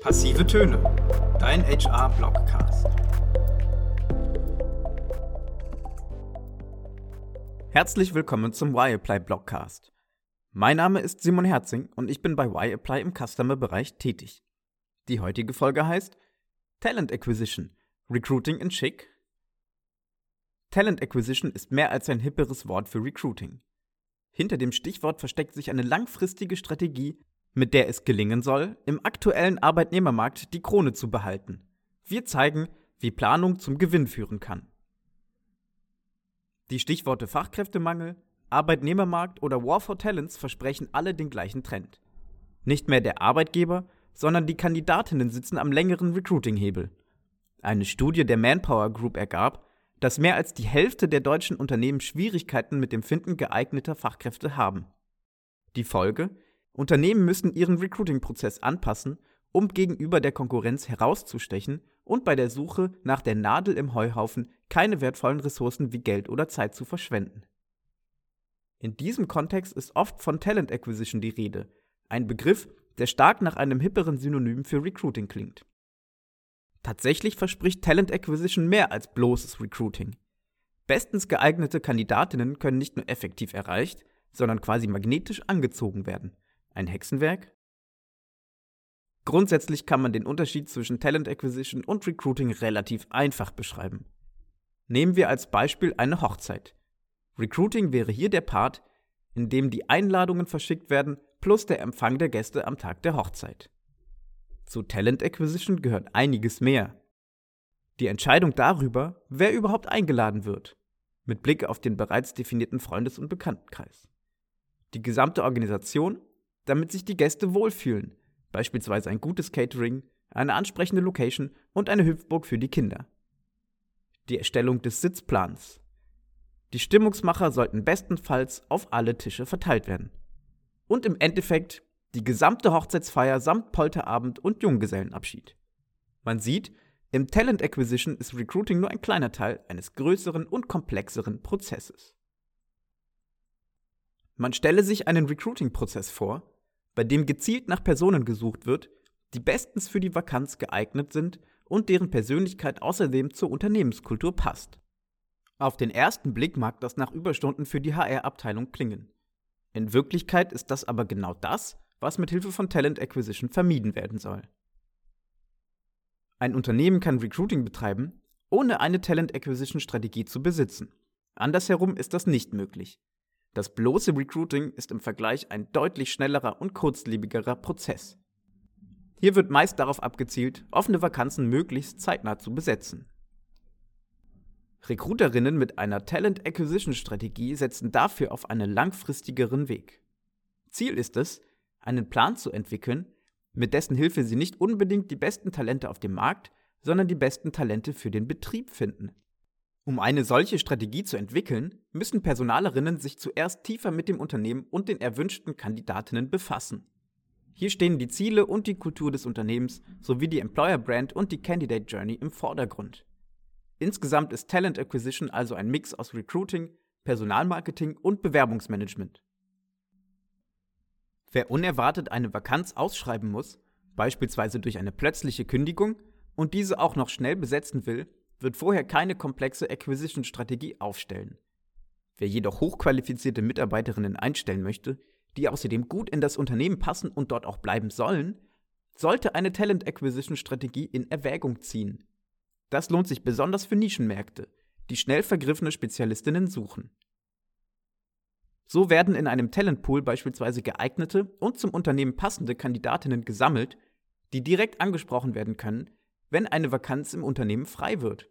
Passive Töne, dein HR-Blogcast. Herzlich willkommen zum Y-Apply Blogcast. Mein Name ist Simon Herzing und ich bin bei Y-Apply im Customer-Bereich tätig. Die heutige Folge heißt Talent Acquisition – Recruiting in Schick? Talent Acquisition ist mehr als ein hipperes Wort für Recruiting. Hinter dem Stichwort versteckt sich eine langfristige Strategie, mit der es gelingen soll, im aktuellen Arbeitnehmermarkt die Krone zu behalten. Wir zeigen, wie Planung zum Gewinn führen kann. Die Stichworte Fachkräftemangel, Arbeitnehmermarkt oder War for Talents versprechen alle den gleichen Trend. Nicht mehr der Arbeitgeber, sondern die Kandidatinnen sitzen am längeren Recruiting-Hebel. Eine Studie der Manpower Group ergab, dass mehr als die Hälfte der deutschen Unternehmen Schwierigkeiten mit dem Finden geeigneter Fachkräfte haben. Die Folge? Unternehmen müssen ihren Recruiting-Prozess anpassen, um gegenüber der Konkurrenz herauszustechen und bei der Suche nach der Nadel im Heuhaufen keine wertvollen Ressourcen wie Geld oder Zeit zu verschwenden. In diesem Kontext ist oft von Talent Acquisition die Rede, ein Begriff, der stark nach einem hipperen Synonym für Recruiting klingt. Tatsächlich verspricht Talent Acquisition mehr als bloßes Recruiting. Bestens geeignete Kandidatinnen können nicht nur effektiv erreicht, sondern quasi magnetisch angezogen werden. Ein Hexenwerk? Grundsätzlich kann man den Unterschied zwischen Talent Acquisition und Recruiting relativ einfach beschreiben. Nehmen wir als Beispiel eine Hochzeit. Recruiting wäre hier der Part, in dem die Einladungen verschickt werden plus der Empfang der Gäste am Tag der Hochzeit. Zu Talent Acquisition gehört einiges mehr. Die Entscheidung darüber, wer überhaupt eingeladen wird, mit Blick auf den bereits definierten Freundes- und Bekanntenkreis. Die gesamte Organisation, damit sich die Gäste wohlfühlen, beispielsweise ein gutes Catering, eine ansprechende Location und eine Hüpfburg für die Kinder. Die Erstellung des Sitzplans. Die Stimmungsmacher sollten bestenfalls auf alle Tische verteilt werden. Und im Endeffekt die gesamte Hochzeitsfeier samt Polterabend und Junggesellenabschied. Man sieht, im Talent Acquisition ist Recruiting nur ein kleiner Teil eines größeren und komplexeren Prozesses. Man stelle sich einen Recruiting-Prozess vor, bei dem gezielt nach Personen gesucht wird, die bestens für die Vakanz geeignet sind und deren Persönlichkeit außerdem zur Unternehmenskultur passt. Auf den ersten Blick mag das nach Überstunden für die HR-Abteilung klingen. In Wirklichkeit ist das aber genau das, was mit Hilfe von Talent Acquisition vermieden werden soll. Ein Unternehmen kann Recruiting betreiben, ohne eine Talent Acquisition Strategie zu besitzen. Andersherum ist das nicht möglich. Das bloße Recruiting ist im Vergleich ein deutlich schnellerer und kurzlebigerer Prozess. Hier wird meist darauf abgezielt, offene Vakanzen möglichst zeitnah zu besetzen. Recruiterinnen mit einer Talent Acquisition Strategie setzen dafür auf einen langfristigeren Weg. Ziel ist es, einen Plan zu entwickeln, mit dessen Hilfe sie nicht unbedingt die besten Talente auf dem Markt, sondern die besten Talente für den Betrieb finden. Um eine solche Strategie zu entwickeln, müssen Personalerinnen sich zuerst tiefer mit dem Unternehmen und den erwünschten Kandidatinnen befassen. Hier stehen die Ziele und die Kultur des Unternehmens sowie die Employer Brand und die Candidate Journey im Vordergrund. Insgesamt ist Talent Acquisition also ein Mix aus Recruiting, Personalmarketing und Bewerbungsmanagement. Wer unerwartet eine Vakanz ausschreiben muss, beispielsweise durch eine plötzliche Kündigung, und diese auch noch schnell besetzen will, wird vorher keine komplexe Acquisition-Strategie aufstellen. Wer jedoch hochqualifizierte Mitarbeiterinnen einstellen möchte, die außerdem gut in das Unternehmen passen und dort auch bleiben sollen, sollte eine Talent Acquisition-Strategie in Erwägung ziehen. Das lohnt sich besonders für Nischenmärkte, die schnell vergriffene Spezialistinnen suchen. So werden in einem Talentpool beispielsweise geeignete und zum Unternehmen passende Kandidatinnen gesammelt, die direkt angesprochen werden können, wenn eine Vakanz im Unternehmen frei wird.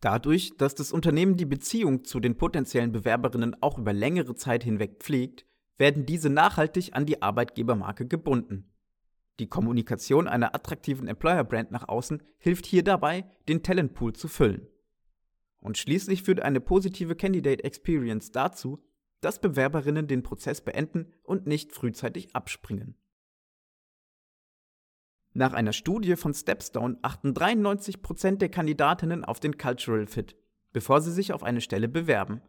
Dadurch, dass das Unternehmen die Beziehung zu den potenziellen Bewerberinnen auch über längere Zeit hinweg pflegt, werden diese nachhaltig an die Arbeitgebermarke gebunden. Die Kommunikation einer attraktiven Employer-Brand nach außen hilft hier dabei, den Talentpool zu füllen. Und schließlich führt eine positive Candidate Experience dazu, dass Bewerberinnen den Prozess beenden und nicht frühzeitig abspringen. Nach einer Studie von Stepstone achten 93% der Kandidatinnen auf den Cultural Fit, bevor sie sich auf eine Stelle bewerben.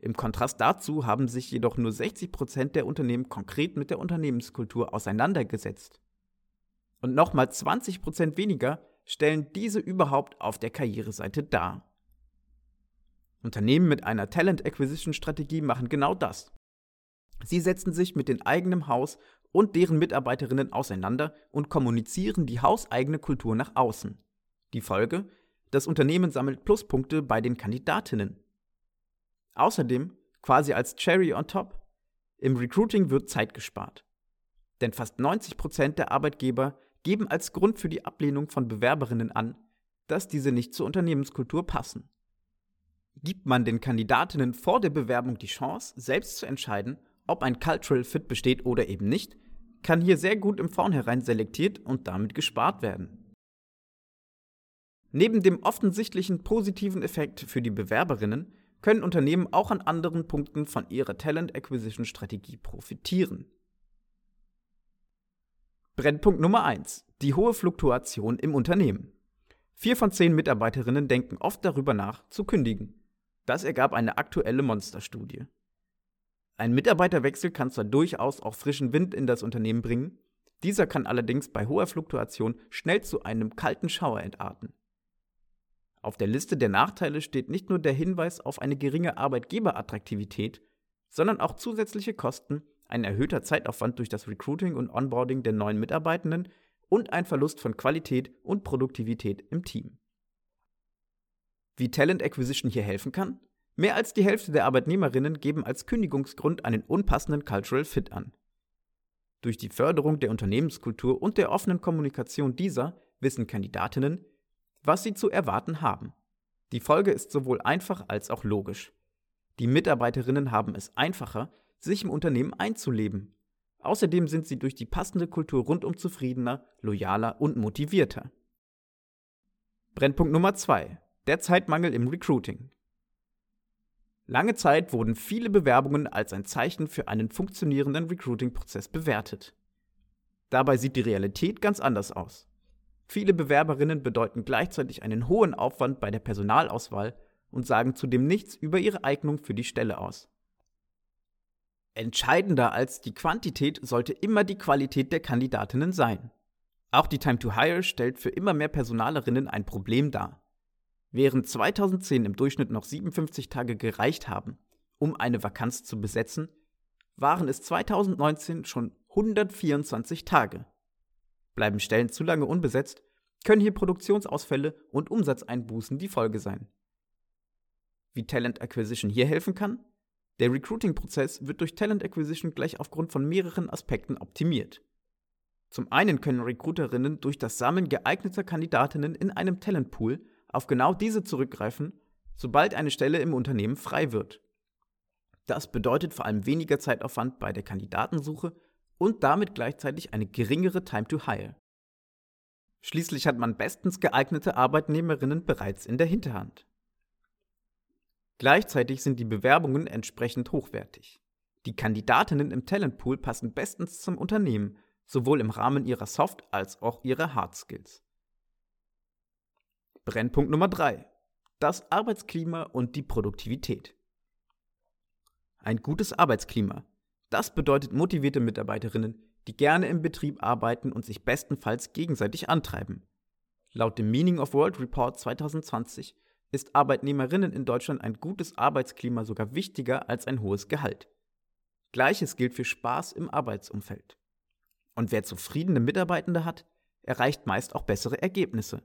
Im Kontrast dazu haben sich jedoch nur 60% der Unternehmen konkret mit der Unternehmenskultur auseinandergesetzt. Und nochmal 20% weniger stellen diese überhaupt auf der Karriereseite dar. Unternehmen mit einer Talent Acquisition Strategie machen genau das. Sie setzen sich mit dem eigenen Haus und deren Mitarbeiterinnen auseinander und kommunizieren die hauseigene Kultur nach außen. Die Folge? Das Unternehmen sammelt Pluspunkte bei den Kandidatinnen. Außerdem, quasi als Cherry on top, im Recruiting wird Zeit gespart. Denn fast 90% der Arbeitgeber geben als Grund für die Ablehnung von Bewerberinnen an, dass diese nicht zur Unternehmenskultur passen. Gibt man den Kandidatinnen vor der Bewerbung die Chance, selbst zu entscheiden, ob ein Cultural Fit besteht oder eben nicht, kann hier sehr gut im Vornherein selektiert und damit gespart werden. Neben dem offensichtlichen positiven Effekt für die Bewerberinnen können Unternehmen auch an anderen Punkten von ihrer Talent Acquisition Strategie profitieren. Brennpunkt Nummer 1. Die hohe Fluktuation im Unternehmen. Vier von zehn Mitarbeiterinnen denken oft darüber nach, zu kündigen. Das ergab eine aktuelle Monsterstudie. Ein Mitarbeiterwechsel kann zwar durchaus auch frischen Wind in das Unternehmen bringen, dieser kann allerdings bei hoher Fluktuation schnell zu einem kalten Schauer entarten. Auf der Liste der Nachteile steht nicht nur der Hinweis auf eine geringe Arbeitgeberattraktivität, sondern auch zusätzliche Kosten, ein erhöhter Zeitaufwand durch das Recruiting und Onboarding der neuen Mitarbeitenden und ein Verlust von Qualität und Produktivität im Team. Wie Talent Acquisition hier helfen kann? Mehr als die Hälfte der Arbeitnehmerinnen geben als Kündigungsgrund einen unpassenden Cultural Fit an. Durch die Förderung der Unternehmenskultur und der offenen Kommunikation dieser wissen Kandidatinnen, was sie zu erwarten haben. Die Folge ist sowohl einfach als auch logisch. Die Mitarbeiterinnen haben es einfacher, sich im Unternehmen einzuleben. Außerdem sind sie durch die passende Kultur rundum zufriedener, loyaler und motivierter. Brennpunkt Nummer 2. Der Zeitmangel im Recruiting. Lange Zeit wurden viele Bewerbungen als ein Zeichen für einen funktionierenden Recruiting-Prozess bewertet. Dabei sieht die Realität ganz anders aus. Viele Bewerberinnen bedeuten gleichzeitig einen hohen Aufwand bei der Personalauswahl und sagen zudem nichts über ihre Eignung für die Stelle aus. Entscheidender als die Quantität sollte immer die Qualität der Kandidatinnen sein. Auch die Time to Hire stellt für immer mehr Personalerinnen ein Problem dar. Während 2010 im Durchschnitt noch 57 Tage gereicht haben, um eine Vakanz zu besetzen, waren es 2019 schon 124 Tage. Bleiben Stellen zu lange unbesetzt, können hier Produktionsausfälle und Umsatzeinbußen die Folge sein. Wie Talent Acquisition hier helfen kann? Der Recruiting-Prozess wird durch Talent Acquisition gleich aufgrund von mehreren Aspekten optimiert. Zum einen können Recruiterinnen durch das Sammeln geeigneter Kandidatinnen in einem Talentpool auf genau diese zurückgreifen, sobald eine Stelle im Unternehmen frei wird. Das bedeutet vor allem weniger Zeitaufwand bei der Kandidatensuche und damit gleichzeitig eine geringere Time to Hire. Schließlich hat man bestens geeignete Arbeitnehmerinnen bereits in der Hinterhand. Gleichzeitig sind die Bewerbungen entsprechend hochwertig. Die Kandidatinnen im Talentpool passen bestens zum Unternehmen, sowohl im Rahmen ihrer Soft- als auch ihrer Hard Skills. Brennpunkt Nummer 3. Das Arbeitsklima und die Produktivität. Ein gutes Arbeitsklima das bedeutet motivierte Mitarbeiterinnen, die gerne im Betrieb arbeiten und sich bestenfalls gegenseitig antreiben. Laut dem Meaning of World Report 2020 ist Arbeitnehmerinnen in Deutschland ein gutes Arbeitsklima sogar wichtiger als ein hohes Gehalt. Gleiches gilt für Spaß im Arbeitsumfeld. Und wer zufriedene Mitarbeitende hat, erreicht meist auch bessere Ergebnisse.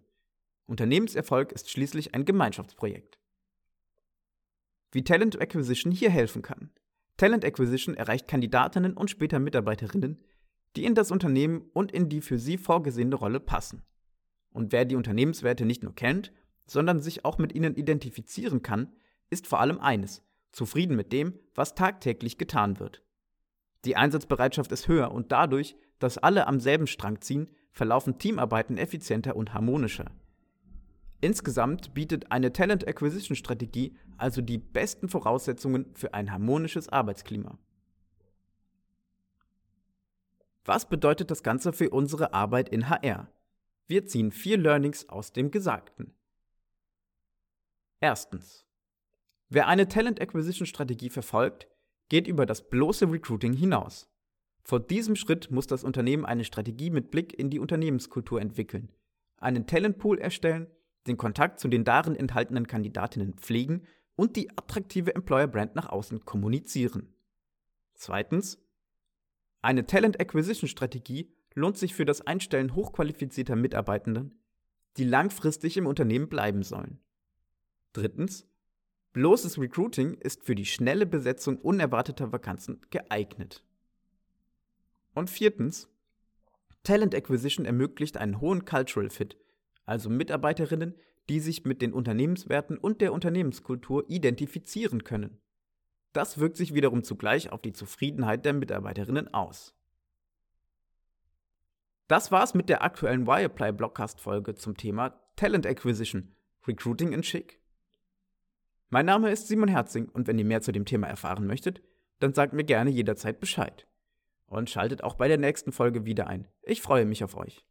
Unternehmenserfolg ist schließlich ein Gemeinschaftsprojekt. Wie Talent Acquisition hier helfen kann. Talent Acquisition erreicht Kandidatinnen und später Mitarbeiterinnen, die in das Unternehmen und in die für sie vorgesehene Rolle passen. Und wer die Unternehmenswerte nicht nur kennt, sondern sich auch mit ihnen identifizieren kann, ist vor allem eines, zufrieden mit dem, was tagtäglich getan wird. Die Einsatzbereitschaft ist höher und dadurch, dass alle am selben Strang ziehen, verlaufen Teamarbeiten effizienter und harmonischer. Insgesamt bietet eine Talent Acquisition Strategie also die besten Voraussetzungen für ein harmonisches Arbeitsklima. Was bedeutet das Ganze für unsere Arbeit in HR? Wir ziehen vier Learnings aus dem Gesagten. Erstens. Wer eine Talent Acquisition Strategie verfolgt, geht über das bloße Recruiting hinaus. Vor diesem Schritt muss das Unternehmen eine Strategie mit Blick in die Unternehmenskultur entwickeln, einen Talentpool erstellen, den Kontakt zu den darin enthaltenen Kandidatinnen pflegen und die attraktive Employer Brand nach außen kommunizieren. Zweitens, eine Talent Acquisition Strategie lohnt sich für das Einstellen hochqualifizierter Mitarbeitenden, die langfristig im Unternehmen bleiben sollen. Drittens, bloßes Recruiting ist für die schnelle Besetzung unerwarteter Vakanzen geeignet. Und viertens, Talent Acquisition ermöglicht einen hohen Cultural Fit, also Mitarbeiterinnen, die sich mit den Unternehmenswerten und der Unternehmenskultur identifizieren können. Das wirkt sich wiederum zugleich auf die Zufriedenheit der Mitarbeiterinnen aus. Das war's mit der aktuellen Wireplay Blockcast Folge zum Thema Talent Acquisition, Recruiting in Chic. Mein Name ist Simon Herzing und wenn ihr mehr zu dem Thema erfahren möchtet, dann sagt mir gerne jederzeit Bescheid. Und schaltet auch bei der nächsten Folge wieder ein. Ich freue mich auf euch.